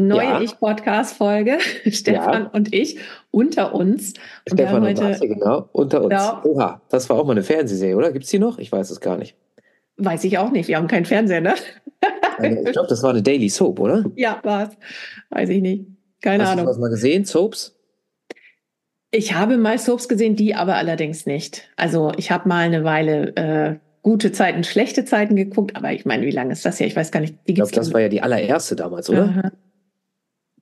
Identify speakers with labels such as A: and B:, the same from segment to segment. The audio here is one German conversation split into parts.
A: neue ja. Ich-Podcast-Folge, Stefan ja. und ich, unter uns.
B: Und Stefan heute, und Marcia, genau, unter uns. Genau. Oha, das war auch mal eine Fernsehserie, oder? Gibt es die noch? Ich weiß es gar nicht.
A: Weiß ich auch nicht. Wir haben keinen Fernseher, ne?
B: ich glaube, das war eine Daily Soap, oder?
A: Ja, war es. Weiß ich nicht. Keine
B: Hast
A: Ahnung.
B: Hast du das mal gesehen, Soaps?
A: Ich habe mal Soaps gesehen, die aber allerdings nicht. Also ich habe mal eine Weile äh, gute Zeiten, schlechte Zeiten geguckt, aber ich meine, wie lange ist das ja? Ich weiß gar nicht.
B: ich glaube, das war ja die allererste damals, oder? Aha.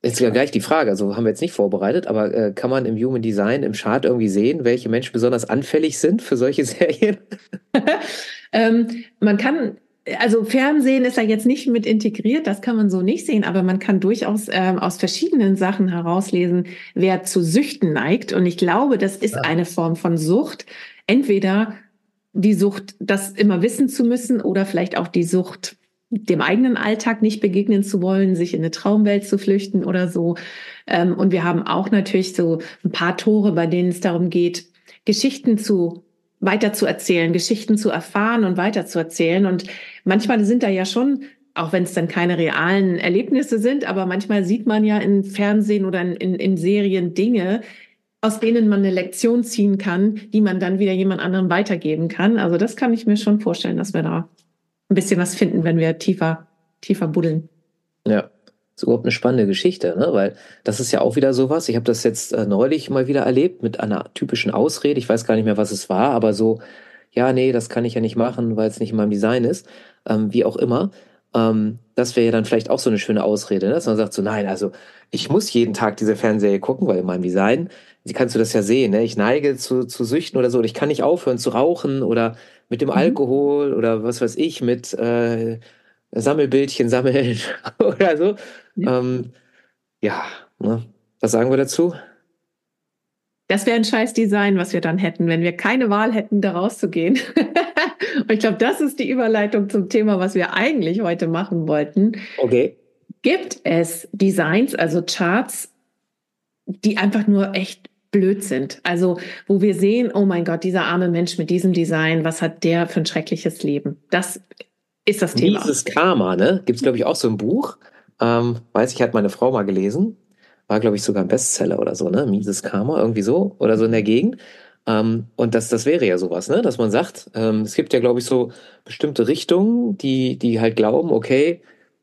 B: Jetzt ja gleich die Frage, also haben wir jetzt nicht vorbereitet, aber äh, kann man im Human Design im Chart irgendwie sehen, welche Menschen besonders anfällig sind für solche Serien?
A: ähm, man kann, also Fernsehen ist da jetzt nicht mit integriert, das kann man so nicht sehen, aber man kann durchaus ähm, aus verschiedenen Sachen herauslesen, wer zu Süchten neigt. Und ich glaube, das ist ja. eine Form von Sucht. Entweder die Sucht, das immer wissen zu müssen oder vielleicht auch die Sucht, dem eigenen Alltag nicht begegnen zu wollen, sich in eine Traumwelt zu flüchten oder so. Ähm, und wir haben auch natürlich so ein paar Tore, bei denen es darum geht, Geschichten zu weiter zu erzählen, Geschichten zu erfahren und weiter zu erzählen. Und manchmal sind da ja schon, auch wenn es dann keine realen Erlebnisse sind, aber manchmal sieht man ja in Fernsehen oder in, in, in Serien Dinge, aus denen man eine Lektion ziehen kann, die man dann wieder jemand anderem weitergeben kann. Also das kann ich mir schon vorstellen, dass wir da ein bisschen was finden, wenn wir tiefer, tiefer buddeln.
B: Ja, ist überhaupt eine spannende Geschichte, ne? weil das ist ja auch wieder sowas. Ich habe das jetzt äh, neulich mal wieder erlebt mit einer typischen Ausrede. Ich weiß gar nicht mehr, was es war, aber so, ja, nee, das kann ich ja nicht machen, weil es nicht in meinem Design ist. Ähm, wie auch immer. Ähm, das wäre ja dann vielleicht auch so eine schöne Ausrede, ne? dass man sagt so, nein, also ich muss jeden Tag diese Fernsehserie gucken, weil in meinem Design, kannst du das ja sehen, ne? ich neige zu, zu Süchten oder so, oder ich kann nicht aufhören zu rauchen oder mit dem mhm. Alkohol oder was weiß ich, mit äh, Sammelbildchen sammeln oder so. Ja, ähm, ja ne? was sagen wir dazu?
A: Das wäre ein scheiß Design, was wir dann hätten, wenn wir keine Wahl hätten, da rauszugehen. Und ich glaube, das ist die Überleitung zum Thema, was wir eigentlich heute machen wollten.
B: Okay.
A: Gibt es Designs, also Charts, die einfach nur echt blöd sind. Also wo wir sehen, oh mein Gott, dieser arme Mensch mit diesem Design, was hat der für ein schreckliches Leben? Das ist das Thema.
B: Dieses Karma, ne? Gibt es, glaube ich, auch so ein Buch. Ähm, weiß ich, hat meine Frau mal gelesen. War, glaube ich, sogar ein Bestseller oder so, ne? Mieses Karma, irgendwie so. Oder so in der Gegend. Ähm, und das, das wäre ja sowas, ne? Dass man sagt, ähm, es gibt ja, glaube ich, so bestimmte Richtungen, die, die halt glauben, okay,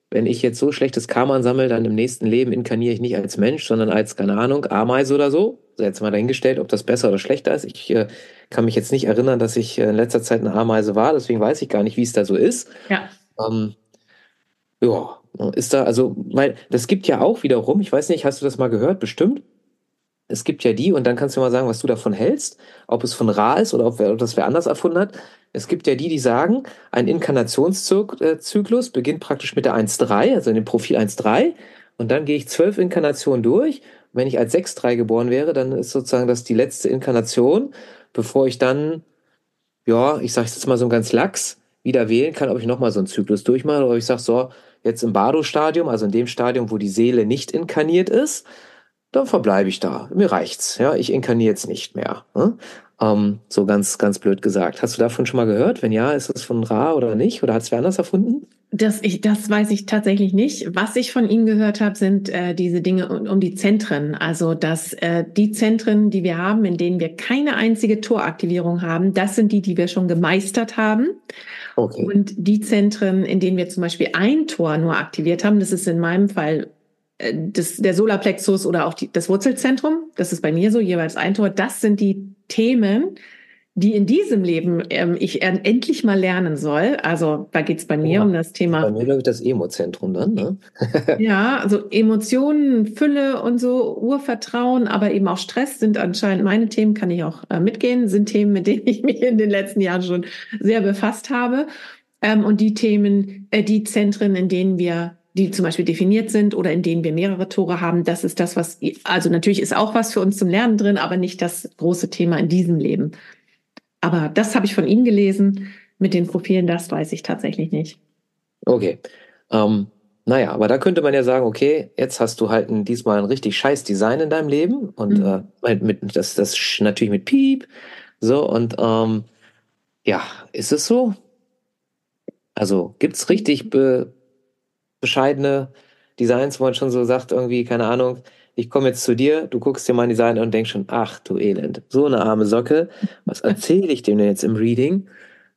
B: wenn ich jetzt so schlechtes Karma sammle, dann im nächsten Leben inkarniere ich nicht als Mensch, sondern als, keine Ahnung, Ameise oder so jetzt mal dahingestellt, ob das besser oder schlechter ist. Ich äh, kann mich jetzt nicht erinnern, dass ich äh, in letzter Zeit eine Ameise war, deswegen weiß ich gar nicht, wie es da so ist.
A: Ja.
B: Ähm, ja, ist da, also, weil das gibt ja auch wiederum, ich weiß nicht, hast du das mal gehört? Bestimmt. Es gibt ja die, und dann kannst du mal sagen, was du davon hältst, ob es von Ra ist oder ob, ob das wer anders erfunden hat. Es gibt ja die, die sagen, ein Inkarnationszyklus beginnt praktisch mit der 1.3, also in dem Profil 1.3, und dann gehe ich zwölf Inkarnationen durch wenn ich als 6-3 geboren wäre, dann ist sozusagen das die letzte Inkarnation, bevor ich dann, ja, ich sage jetzt mal so ganz lax, wieder wählen kann, ob ich nochmal so einen Zyklus durchmache oder ich sage so, jetzt im Bardo-Stadium, also in dem Stadium, wo die Seele nicht inkarniert ist, dann verbleibe ich da. Mir reicht's. Ja, ich inkarniere jetzt nicht mehr. Ähm, so ganz, ganz blöd gesagt. Hast du davon schon mal gehört? Wenn ja, ist es von Ra oder nicht? Oder hat es wer anders erfunden?
A: Das, ich, das weiß ich tatsächlich nicht. Was ich von ihm gehört habe, sind äh, diese Dinge um, um, die Zentren. Also, dass äh, die Zentren, die wir haben, in denen wir keine einzige Toraktivierung haben, das sind die, die wir schon gemeistert haben. Okay. Und die Zentren, in denen wir zum Beispiel ein Tor nur aktiviert haben, das ist in meinem Fall das, der Solarplexus oder auch die, das Wurzelzentrum, das ist bei mir so, jeweils ein Tor, das sind die Themen, die in diesem Leben ähm, ich endlich mal lernen soll. Also da geht's bei mir ja, um das Thema.
B: Bei mir glaube ich das Emo-Zentrum dann, ne?
A: ja, also Emotionen, Fülle und so, Urvertrauen, aber eben auch Stress sind anscheinend meine Themen, kann ich auch äh, mitgehen, sind Themen, mit denen ich mich in den letzten Jahren schon sehr befasst habe. Ähm, und die Themen, äh, die Zentren, in denen wir die zum Beispiel definiert sind oder in denen wir mehrere Tore haben. Das ist das, was, also natürlich ist auch was für uns zum Lernen drin, aber nicht das große Thema in diesem Leben. Aber das habe ich von Ihnen gelesen. Mit den Profilen, das weiß ich tatsächlich nicht.
B: Okay. Ähm, naja, aber da könnte man ja sagen, okay, jetzt hast du halt ein, diesmal ein richtig scheiß Design in deinem Leben und mhm. äh, mit das, das natürlich mit Piep. So, und ähm, ja, ist es so? Also gibt's richtig be bescheidene Designs, wo man schon so sagt, irgendwie, keine Ahnung, ich komme jetzt zu dir, du guckst dir mein Design an und denkst schon, ach du Elend, so eine arme Socke, was erzähle ich dem denn jetzt im Reading?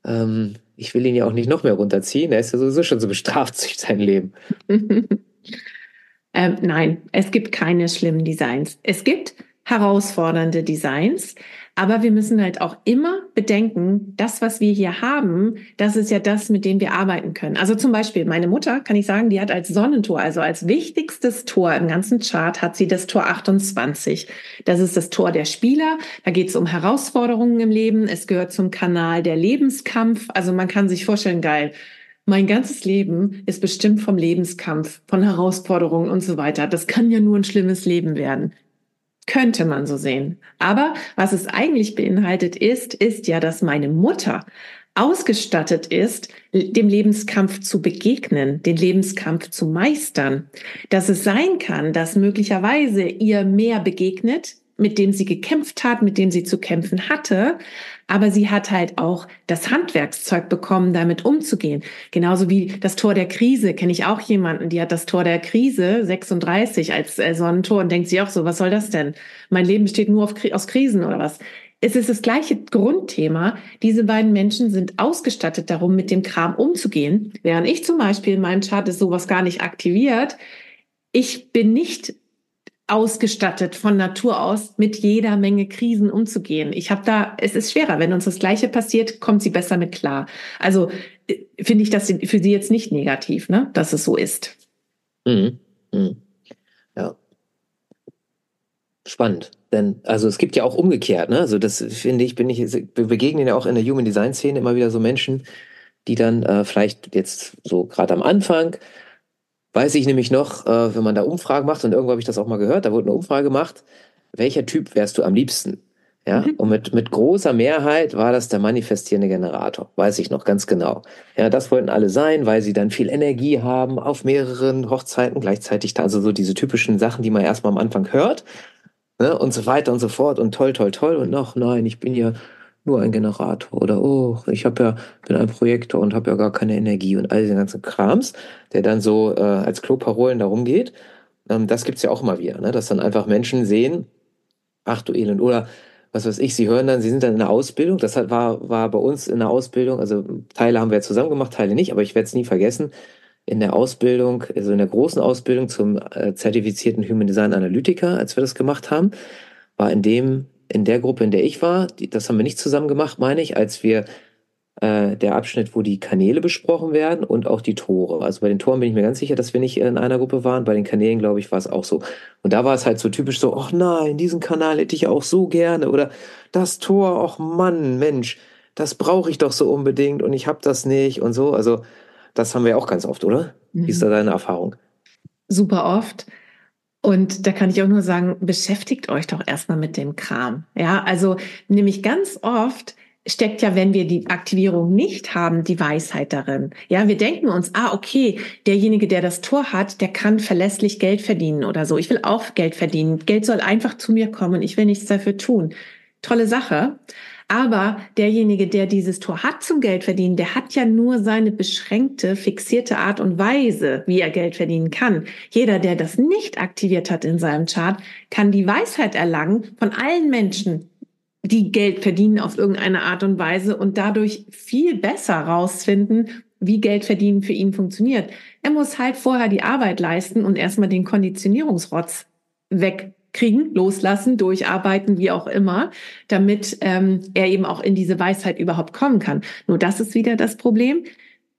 B: Ähm, ich will ihn ja auch nicht noch mehr runterziehen, er ist ja sowieso schon so bestraft durch sein Leben.
A: ähm, nein, es gibt keine schlimmen Designs. Es gibt herausfordernde Designs, aber wir müssen halt auch immer bedenken, das, was wir hier haben, das ist ja das, mit dem wir arbeiten können. Also zum Beispiel meine Mutter, kann ich sagen, die hat als Sonnentor, also als wichtigstes Tor im ganzen Chart, hat sie das Tor 28. Das ist das Tor der Spieler. Da geht es um Herausforderungen im Leben. Es gehört zum Kanal der Lebenskampf. Also man kann sich vorstellen, geil. Mein ganzes Leben ist bestimmt vom Lebenskampf, von Herausforderungen und so weiter. Das kann ja nur ein schlimmes Leben werden. Könnte man so sehen. Aber was es eigentlich beinhaltet ist, ist ja, dass meine Mutter ausgestattet ist, dem Lebenskampf zu begegnen, den Lebenskampf zu meistern. Dass es sein kann, dass möglicherweise ihr mehr begegnet, mit dem sie gekämpft hat, mit dem sie zu kämpfen hatte, aber sie hat halt auch das Handwerkszeug bekommen, damit umzugehen. Genauso wie das Tor der Krise, kenne ich auch jemanden, die hat das Tor der Krise 36 als äh, Sonnentor und denkt sich auch so, was soll das denn? Mein Leben besteht nur auf, aus Krisen oder was? Es ist das gleiche Grundthema. Diese beiden Menschen sind ausgestattet darum, mit dem Kram umzugehen, während ich zum Beispiel in meinem Chart ist sowas gar nicht aktiviert. Ich bin nicht ausgestattet von Natur aus, mit jeder Menge Krisen umzugehen. Ich habe da, es ist schwerer. Wenn uns das Gleiche passiert, kommt sie besser mit klar. Also äh, finde ich das für sie jetzt nicht negativ, ne, dass es so ist.
B: Mhm. Mhm. Ja. Spannend. Denn, also es gibt ja auch umgekehrt, ne? Also das finde ich, bin ich, wir begegnen ja auch in der Human Design Szene immer wieder so Menschen, die dann äh, vielleicht jetzt so gerade am Anfang weiß ich nämlich noch, äh, wenn man da Umfragen macht, und irgendwo habe ich das auch mal gehört, da wurde eine Umfrage gemacht, welcher Typ wärst du am liebsten? Ja, mhm. und mit, mit großer Mehrheit war das der manifestierende Generator, weiß ich noch ganz genau. Ja, das wollten alle sein, weil sie dann viel Energie haben, auf mehreren Hochzeiten gleichzeitig, da, also so diese typischen Sachen, die man erstmal am Anfang hört, ne, und so weiter und so fort und toll, toll, toll und noch, nein, ich bin ja nur ein Generator oder oh, ich habe ja bin ein Projektor und habe ja gar keine Energie und all diese ganzen Krams, der dann so äh, als Kloparolen darum geht. Ähm, das gibt's ja auch immer wieder, ne? dass dann einfach Menschen sehen, ach du Elend oder was weiß ich, sie hören dann, sie sind dann in der Ausbildung. Das war, war bei uns in der Ausbildung, also Teile haben wir zusammen gemacht, Teile nicht, aber ich werde es nie vergessen. In der Ausbildung, also in der großen Ausbildung zum äh, zertifizierten Human Design Analytiker, als wir das gemacht haben, war in dem in der Gruppe, in der ich war, die, das haben wir nicht zusammen gemacht, meine ich, als wir äh, der Abschnitt, wo die Kanäle besprochen werden und auch die Tore. Also bei den Toren bin ich mir ganz sicher, dass wir nicht in einer Gruppe waren. Bei den Kanälen, glaube ich, war es auch so. Und da war es halt so typisch so, ach nein, diesen Kanal hätte ich auch so gerne. Oder das Tor, ach Mann, Mensch, das brauche ich doch so unbedingt und ich habe das nicht und so. Also das haben wir auch ganz oft, oder? Wie ist da mhm. deine Erfahrung?
A: Super oft. Und da kann ich auch nur sagen, beschäftigt euch doch erstmal mit dem Kram. Ja, also nämlich ganz oft steckt ja, wenn wir die Aktivierung nicht haben, die Weisheit darin. Ja, wir denken uns, ah, okay, derjenige, der das Tor hat, der kann verlässlich Geld verdienen oder so. Ich will auch Geld verdienen. Geld soll einfach zu mir kommen. Ich will nichts dafür tun. Tolle Sache. Aber derjenige, der dieses Tor hat zum Geld verdienen, der hat ja nur seine beschränkte, fixierte Art und Weise, wie er Geld verdienen kann. Jeder, der das nicht aktiviert hat in seinem Chart, kann die Weisheit erlangen von allen Menschen, die Geld verdienen auf irgendeine Art und Weise und dadurch viel besser rausfinden, wie Geld verdienen für ihn funktioniert. Er muss halt vorher die Arbeit leisten und erstmal den Konditionierungsrotz weg kriegen, loslassen, durcharbeiten, wie auch immer, damit ähm, er eben auch in diese Weisheit überhaupt kommen kann. Nur das ist wieder das Problem.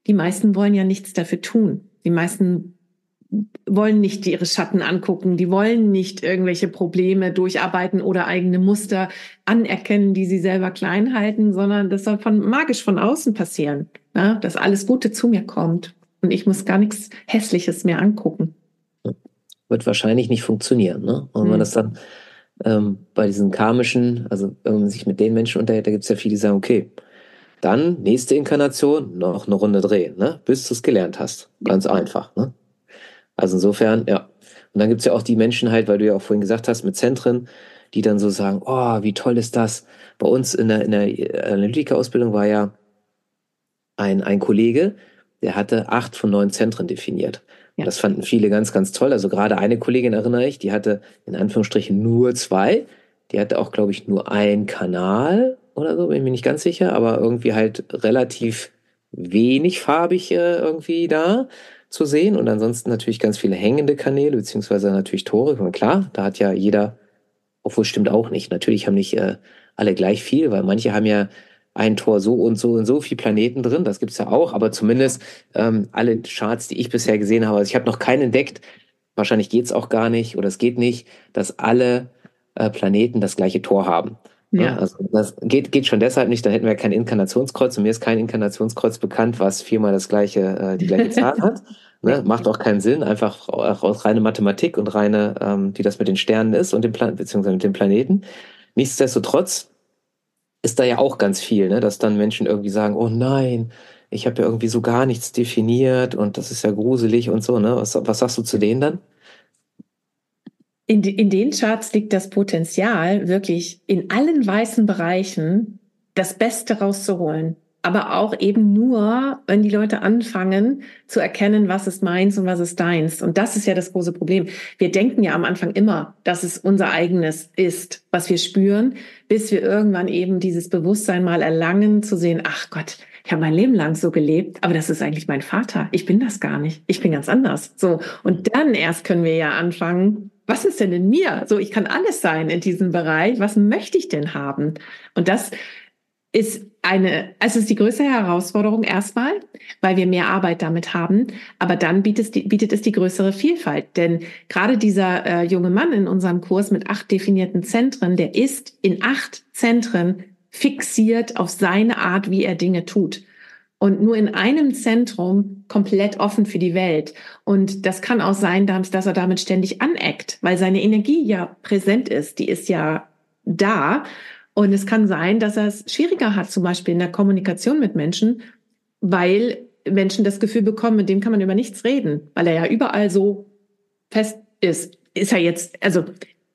A: Die meisten wollen ja nichts dafür tun. Die meisten wollen nicht ihre Schatten angucken, die wollen nicht irgendwelche Probleme durcharbeiten oder eigene Muster anerkennen, die sie selber klein halten, sondern das soll von magisch von außen passieren, ne? dass alles Gute zu mir kommt. und ich muss gar nichts Hässliches mehr angucken.
B: Wird wahrscheinlich nicht funktionieren. Ne? Und wenn man das dann ähm, bei diesen karmischen, also wenn man sich mit den Menschen unterhält, da gibt es ja viele, die sagen, okay, dann nächste Inkarnation, noch eine Runde drehen, ne? bis du es gelernt hast. Ganz ja. einfach. Ne? Also insofern, ja. Und dann gibt es ja auch die Menschen halt, weil du ja auch vorhin gesagt hast, mit Zentren, die dann so sagen, oh, wie toll ist das. Bei uns in der, in der Analytiker-Ausbildung war ja ein, ein Kollege, der hatte acht von neun Zentren definiert. Ja. Das fanden viele ganz, ganz toll. Also gerade eine Kollegin erinnere ich, die hatte in Anführungsstrichen nur zwei. Die hatte auch, glaube ich, nur einen Kanal oder so, bin ich mir nicht ganz sicher, aber irgendwie halt relativ wenig farbig äh, irgendwie da zu sehen und ansonsten natürlich ganz viele hängende Kanäle, beziehungsweise natürlich Tore. Und klar, da hat ja jeder, obwohl stimmt auch nicht, natürlich haben nicht äh, alle gleich viel, weil manche haben ja ein Tor so und so und so viel Planeten drin, das gibt's ja auch, aber zumindest ähm, alle Charts, die ich bisher gesehen habe, also ich habe noch keinen entdeckt, wahrscheinlich geht's auch gar nicht oder es geht nicht, dass alle äh, Planeten das gleiche Tor haben. Ja. Also das geht, geht schon deshalb nicht, dann hätten wir kein Inkarnationskreuz und mir ist kein Inkarnationskreuz bekannt, was viermal das gleiche, äh, die gleiche Zahl hat. Ne? Macht auch keinen Sinn, einfach aus reine Mathematik und reine, ähm, wie das mit den Sternen ist und dem Plan beziehungsweise mit dem Planeten. Nichtsdestotrotz ist da ja auch ganz viel, ne? dass dann Menschen irgendwie sagen, oh nein, ich habe ja irgendwie so gar nichts definiert und das ist ja gruselig und so. Ne? Was, was sagst du zu denen dann?
A: in, in den Charts liegt das Potenzial, wirklich in allen weißen Bereichen das Beste rauszuholen. Aber auch eben nur, wenn die Leute anfangen zu erkennen, was ist meins und was ist deins. Und das ist ja das große Problem. Wir denken ja am Anfang immer, dass es unser eigenes ist, was wir spüren, bis wir irgendwann eben dieses Bewusstsein mal erlangen, zu sehen, ach Gott, ich habe mein Leben lang so gelebt, aber das ist eigentlich mein Vater. Ich bin das gar nicht. Ich bin ganz anders. So. Und dann erst können wir ja anfangen, was ist denn in mir? So, ich kann alles sein in diesem Bereich. Was möchte ich denn haben? Und das ist eine, also ist die größte Herausforderung erstmal, weil wir mehr Arbeit damit haben. Aber dann bietet es die, bietet es die größere Vielfalt. Denn gerade dieser äh, junge Mann in unserem Kurs mit acht definierten Zentren, der ist in acht Zentren fixiert auf seine Art, wie er Dinge tut und nur in einem Zentrum komplett offen für die Welt. Und das kann auch sein, dass er damit ständig aneckt, weil seine Energie ja präsent ist, die ist ja da. Und es kann sein, dass er es schwieriger hat, zum Beispiel in der Kommunikation mit Menschen, weil Menschen das Gefühl bekommen, mit dem kann man über nichts reden, weil er ja überall so fest ist. Ist er jetzt, also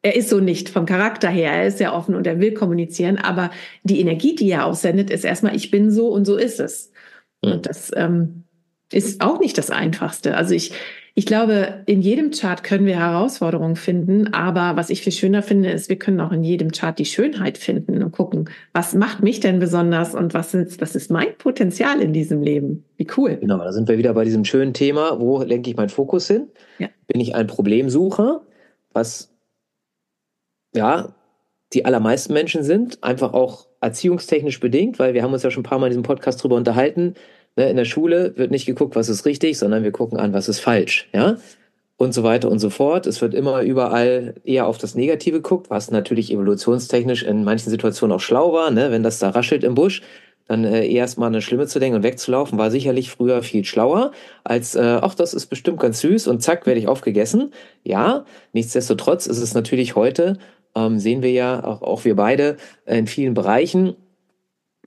A: er ist so nicht vom Charakter her, er ist sehr offen und er will kommunizieren, aber die Energie, die er aussendet, ist erstmal, ich bin so und so ist es. Und das ähm, ist auch nicht das Einfachste. Also ich, ich glaube, in jedem Chart können wir Herausforderungen finden, aber was ich viel schöner finde, ist, wir können auch in jedem Chart die Schönheit finden und gucken, was macht mich denn besonders und was ist, was ist mein Potenzial in diesem Leben? Wie cool.
B: Genau, da sind wir wieder bei diesem schönen Thema, wo lenke ich meinen Fokus hin? Ja. Bin ich ein Problemsucher, was ja die allermeisten Menschen sind, einfach auch erziehungstechnisch bedingt, weil wir haben uns ja schon ein paar Mal in diesem Podcast drüber unterhalten. Ne, in der Schule wird nicht geguckt, was ist richtig, sondern wir gucken an, was ist falsch, ja? Und so weiter und so fort. Es wird immer überall eher auf das Negative geguckt, was natürlich evolutionstechnisch in manchen Situationen auch schlau war, ne? Wenn das da raschelt im Busch, dann äh, erst mal eine Schlimme zu denken und wegzulaufen, war sicherlich früher viel schlauer, als, äh, ach, das ist bestimmt ganz süß und zack, werde ich aufgegessen. Ja, nichtsdestotrotz ist es natürlich heute ähm, sehen wir ja, auch, auch wir beide, in vielen Bereichen,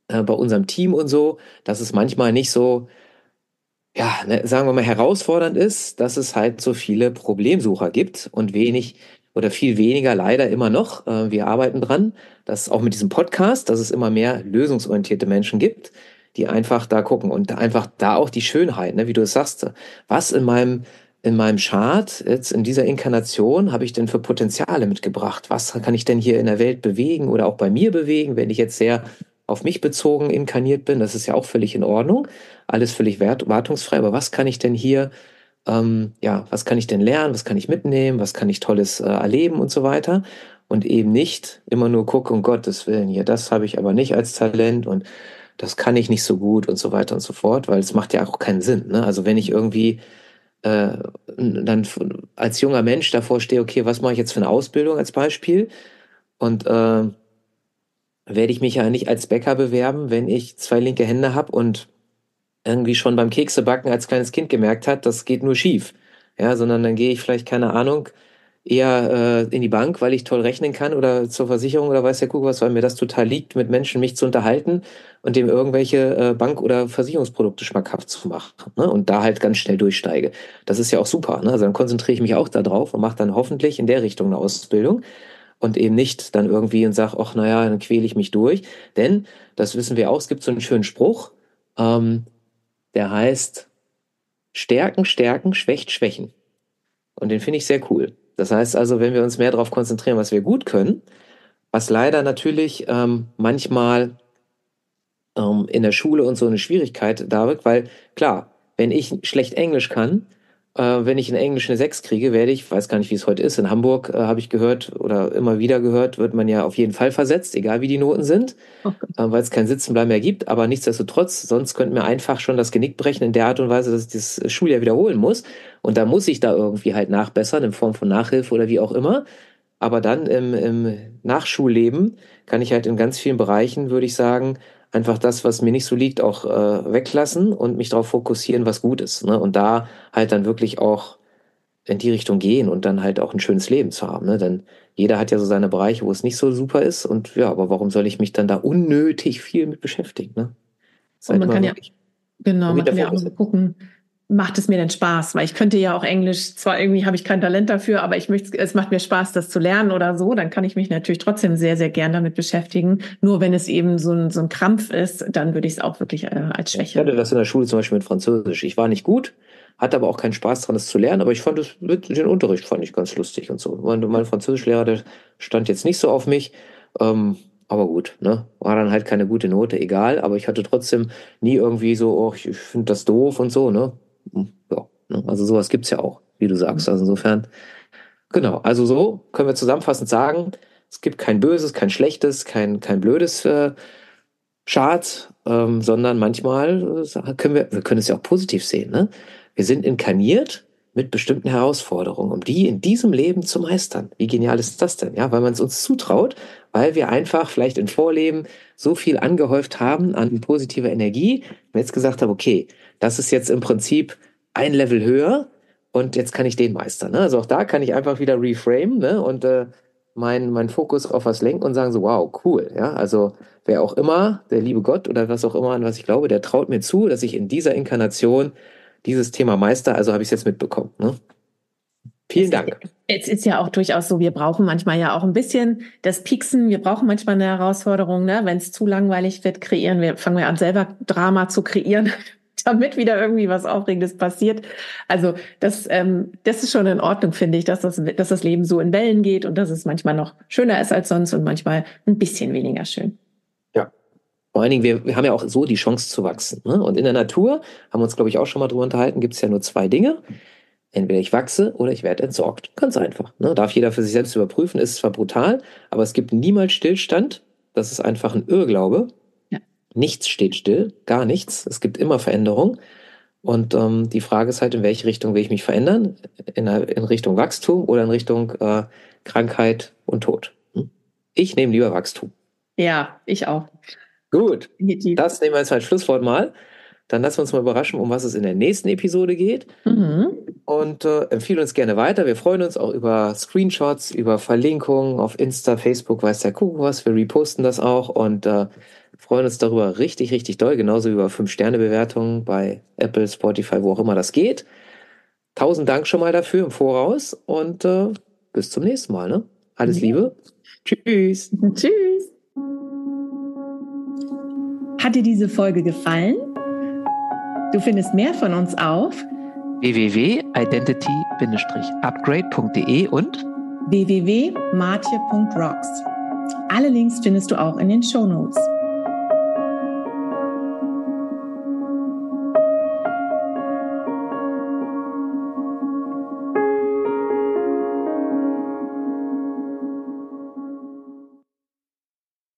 B: äh, bei unserem Team und so, dass es manchmal nicht so, ja, ne, sagen wir mal, herausfordernd ist, dass es halt so viele Problemsucher gibt und wenig oder viel weniger leider immer noch. Äh, wir arbeiten dran, dass auch mit diesem Podcast, dass es immer mehr lösungsorientierte Menschen gibt, die einfach da gucken und einfach da auch die Schönheit, ne, wie du es sagst, was in meinem in meinem Chart, jetzt in dieser Inkarnation, habe ich denn für Potenziale mitgebracht? Was kann ich denn hier in der Welt bewegen oder auch bei mir bewegen, wenn ich jetzt sehr auf mich bezogen inkarniert bin? Das ist ja auch völlig in Ordnung. Alles völlig wartungsfrei. Aber was kann ich denn hier, ähm, ja, was kann ich denn lernen? Was kann ich mitnehmen? Was kann ich Tolles äh, erleben und so weiter? Und eben nicht immer nur gucken, um Gottes Willen, hier, das habe ich aber nicht als Talent und das kann ich nicht so gut und so weiter und so fort, weil es macht ja auch keinen Sinn. Ne? Also wenn ich irgendwie äh, dann als junger Mensch davor stehe, okay, was mache ich jetzt für eine Ausbildung als Beispiel? Und äh, werde ich mich ja nicht als Bäcker bewerben, wenn ich zwei linke Hände habe und irgendwie schon beim Keksebacken als kleines Kind gemerkt hat, das geht nur schief. Ja, sondern dann gehe ich vielleicht, keine Ahnung, eher äh, in die Bank, weil ich toll rechnen kann oder zur Versicherung oder weiß der Kuckuck was, weil mir das total liegt, mit Menschen mich zu unterhalten und dem irgendwelche äh, Bank- oder Versicherungsprodukte schmackhaft zu machen ne? und da halt ganz schnell durchsteige. Das ist ja auch super. Ne? Also dann konzentriere ich mich auch darauf und mache dann hoffentlich in der Richtung eine Ausbildung und eben nicht dann irgendwie und sage, ach naja, dann quäle ich mich durch. Denn, das wissen wir auch, es gibt so einen schönen Spruch, ähm, der heißt, Stärken, Stärken, Schwächt, Schwächen. Und den finde ich sehr cool. Das heißt also, wenn wir uns mehr darauf konzentrieren, was wir gut können, was leider natürlich ähm, manchmal ähm, in der Schule und so eine Schwierigkeit da wird, weil klar, wenn ich schlecht Englisch kann, äh, wenn ich in Englisch eine 6 kriege, werde ich, weiß gar nicht, wie es heute ist, in Hamburg äh, habe ich gehört oder immer wieder gehört, wird man ja auf jeden Fall versetzt, egal wie die Noten sind, okay. äh, weil es kein Sitzenbleiben mehr gibt. Aber nichtsdestotrotz, sonst könnte mir einfach schon das Genick brechen in der Art und Weise, dass ich das Schuljahr wiederholen muss. Und da muss ich da irgendwie halt nachbessern in Form von Nachhilfe oder wie auch immer. Aber dann im, im Nachschulleben kann ich halt in ganz vielen Bereichen, würde ich sagen, einfach das, was mir nicht so liegt, auch äh, weglassen und mich darauf fokussieren, was gut ist. Ne? Und da halt dann wirklich auch in die Richtung gehen und dann halt auch ein schönes Leben zu haben. Ne? Denn jeder hat ja so seine Bereiche, wo es nicht so super ist. Und ja, aber warum soll ich mich dann da unnötig viel mit beschäftigen? Ne?
A: Und man kann ja, genau, man kann ja auch gucken, macht es mir denn Spaß? Weil ich könnte ja auch Englisch, zwar irgendwie habe ich kein Talent dafür, aber ich möchte, es macht mir Spaß, das zu lernen oder so, dann kann ich mich natürlich trotzdem sehr, sehr gern damit beschäftigen. Nur wenn es eben so ein, so ein Krampf ist, dann würde ich es auch wirklich äh, als Schwäche.
B: Ich hatte das in der Schule zum Beispiel mit Französisch. Ich war nicht gut, hatte aber auch keinen Spaß dran, das zu lernen, aber ich fand es, den Unterricht fand ich ganz lustig und so. Mein, mein Französischlehrer, der stand jetzt nicht so auf mich, ähm, aber gut, ne? War dann halt keine gute Note, egal, aber ich hatte trotzdem nie irgendwie so, oh, ich finde das doof und so, ne? Ja. Ne? Also sowas gibt's ja auch, wie du sagst. Also insofern, genau, also so können wir zusammenfassend sagen, es gibt kein Böses, kein Schlechtes, kein, kein blödes äh, Schad, ähm, sondern manchmal äh, können wir, wir können es ja auch positiv sehen. Ne? Wir sind inkarniert mit bestimmten Herausforderungen, um die in diesem Leben zu meistern. Wie genial ist das denn? Ja, weil man es uns zutraut, weil wir einfach vielleicht im Vorleben so viel angehäuft haben an positiver Energie und jetzt gesagt haben, okay, das ist jetzt im Prinzip ein Level höher und jetzt kann ich den meistern. Ne? Also auch da kann ich einfach wieder reframe ne? und äh, mein, mein Fokus auf was lenken und sagen so, wow, cool. Ja, also wer auch immer, der liebe Gott oder was auch immer, an was ich glaube, der traut mir zu, dass ich in dieser Inkarnation dieses Thema meister. Also habe ich es jetzt mitbekommen. Ne? Vielen Dank.
A: Es ist ja auch durchaus so, wir brauchen manchmal ja auch ein bisschen das Pieksen. Wir brauchen manchmal eine Herausforderung, ne? wenn es zu langweilig wird, kreieren wir, fangen wir an, selber Drama zu kreieren. Damit wieder irgendwie was Aufregendes passiert. Also das, ähm, das ist schon in Ordnung, finde ich, dass das, dass das Leben so in Wellen geht und dass es manchmal noch schöner ist als sonst und manchmal ein bisschen weniger schön.
B: Ja. Vor allen Dingen, wir, wir haben ja auch so die Chance zu wachsen. Ne? Und in der Natur, haben wir uns, glaube ich, auch schon mal drüber unterhalten, gibt es ja nur zwei Dinge. Entweder ich wachse oder ich werde entsorgt. Ganz einfach. Ne? Darf jeder für sich selbst überprüfen. Ist zwar brutal, aber es gibt niemals Stillstand. Das ist einfach ein Irrglaube. Nichts steht still, gar nichts. Es gibt immer Veränderung. Und ähm, die Frage ist halt, in welche Richtung will ich mich verändern? In, in Richtung Wachstum oder in Richtung äh, Krankheit und Tod? Hm? Ich nehme lieber Wachstum.
A: Ja, ich auch.
B: Gut, das nehmen wir jetzt als Schlusswort mal. Dann lassen wir uns mal überraschen, um was es in der nächsten Episode geht. Mhm. Und äh, empfehle uns gerne weiter. Wir freuen uns auch über Screenshots, über Verlinkungen auf Insta, Facebook, weiß der Kuckuck was. Wir reposten das auch. Und äh, freuen uns darüber richtig, richtig doll, genauso über 5-Sterne-Bewertungen bei Apple, Spotify, wo auch immer das geht. Tausend Dank schon mal dafür im Voraus und äh, bis zum nächsten Mal. Ne? Alles Liebe. Tschüss.
A: Tschüss. Hat dir diese Folge gefallen? Du findest mehr von uns auf
B: www.identity-upgrade.de und
A: www.martje.rocks. Alle Links findest du auch in den Show Notes.